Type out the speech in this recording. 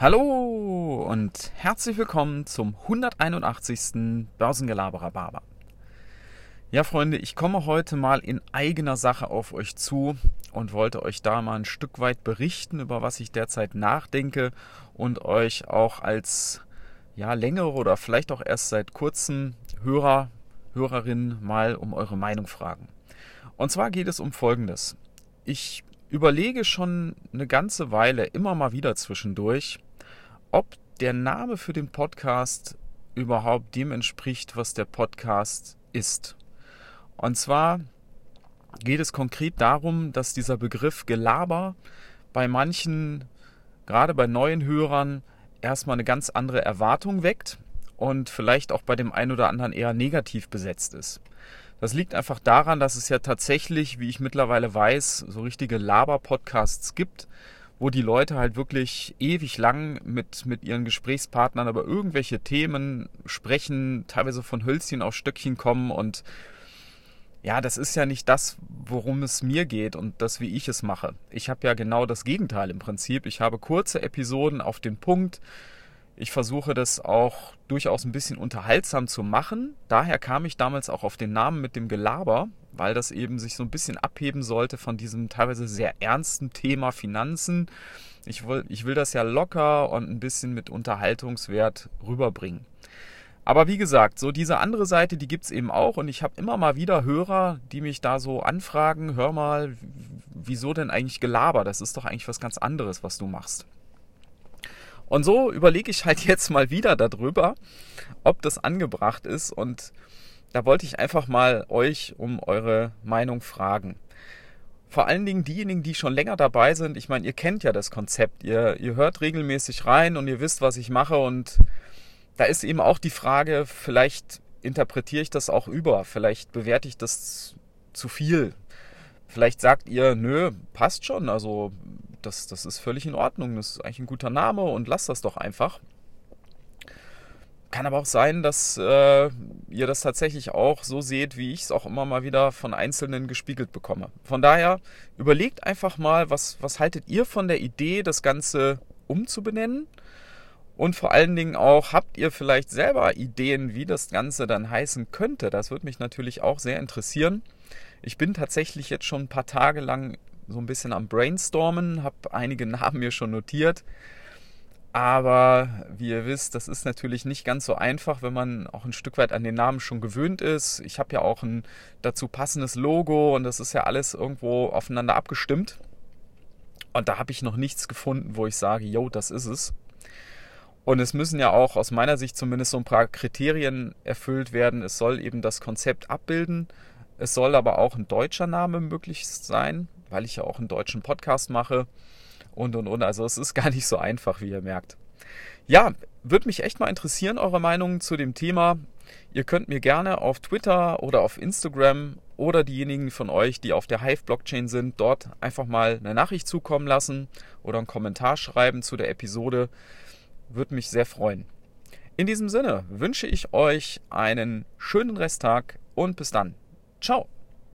Hallo und herzlich willkommen zum 181. Börsengelaberer Barber. Ja, Freunde, ich komme heute mal in eigener Sache auf euch zu und wollte euch da mal ein Stück weit berichten, über was ich derzeit nachdenke und euch auch als ja, längere oder vielleicht auch erst seit kurzem Hörer, Hörerin mal um eure Meinung fragen. Und zwar geht es um Folgendes. Ich überlege schon eine ganze Weile immer mal wieder zwischendurch, ob der Name für den Podcast überhaupt dem entspricht, was der Podcast ist. Und zwar geht es konkret darum, dass dieser Begriff Gelaber bei manchen, gerade bei neuen Hörern, erstmal eine ganz andere Erwartung weckt und vielleicht auch bei dem einen oder anderen eher negativ besetzt ist. Das liegt einfach daran, dass es ja tatsächlich, wie ich mittlerweile weiß, so richtige Laber-Podcasts gibt, wo die Leute halt wirklich ewig lang mit, mit ihren Gesprächspartnern über irgendwelche Themen sprechen, teilweise von Hölzchen auf Stöckchen kommen und ja, das ist ja nicht das, worum es mir geht und das, wie ich es mache. Ich habe ja genau das Gegenteil im Prinzip. Ich habe kurze Episoden auf den Punkt. Ich versuche das auch durchaus ein bisschen unterhaltsam zu machen. Daher kam ich damals auch auf den Namen mit dem Gelaber, weil das eben sich so ein bisschen abheben sollte von diesem teilweise sehr ernsten Thema Finanzen. Ich will, ich will das ja locker und ein bisschen mit Unterhaltungswert rüberbringen. Aber wie gesagt, so diese andere Seite, die gibt es eben auch und ich habe immer mal wieder Hörer, die mich da so anfragen, hör mal, wieso denn eigentlich Gelaber? Das ist doch eigentlich was ganz anderes, was du machst. Und so überlege ich halt jetzt mal wieder darüber, ob das angebracht ist und da wollte ich einfach mal euch um eure Meinung fragen. Vor allen Dingen diejenigen, die schon länger dabei sind. Ich meine, ihr kennt ja das Konzept. Ihr, ihr hört regelmäßig rein und ihr wisst, was ich mache. Und da ist eben auch die Frage, vielleicht interpretiere ich das auch über. Vielleicht bewerte ich das zu viel. Vielleicht sagt ihr, nö, passt schon. Also das, das ist völlig in Ordnung. Das ist eigentlich ein guter Name und lasst das doch einfach. Kann aber auch sein, dass äh, ihr das tatsächlich auch so seht, wie ich es auch immer mal wieder von Einzelnen gespiegelt bekomme. Von daher überlegt einfach mal, was, was haltet ihr von der Idee, das Ganze umzubenennen? Und vor allen Dingen auch, habt ihr vielleicht selber Ideen, wie das Ganze dann heißen könnte? Das würde mich natürlich auch sehr interessieren. Ich bin tatsächlich jetzt schon ein paar Tage lang so ein bisschen am Brainstormen, habe einige Namen mir schon notiert. Aber wie ihr wisst, das ist natürlich nicht ganz so einfach, wenn man auch ein Stück weit an den Namen schon gewöhnt ist. Ich habe ja auch ein dazu passendes Logo und das ist ja alles irgendwo aufeinander abgestimmt. Und da habe ich noch nichts gefunden, wo ich sage, yo, das ist es. Und es müssen ja auch aus meiner Sicht zumindest so ein paar Kriterien erfüllt werden. Es soll eben das Konzept abbilden. Es soll aber auch ein deutscher Name möglich sein, weil ich ja auch einen deutschen Podcast mache und und und. Also es ist gar nicht so einfach, wie ihr merkt. Ja, würde mich echt mal interessieren, eure Meinung zu dem Thema. Ihr könnt mir gerne auf Twitter oder auf Instagram oder diejenigen von euch, die auf der Hive-Blockchain sind, dort einfach mal eine Nachricht zukommen lassen oder einen Kommentar schreiben zu der Episode. Würde mich sehr freuen. In diesem Sinne wünsche ich euch einen schönen Resttag und bis dann. Ciao.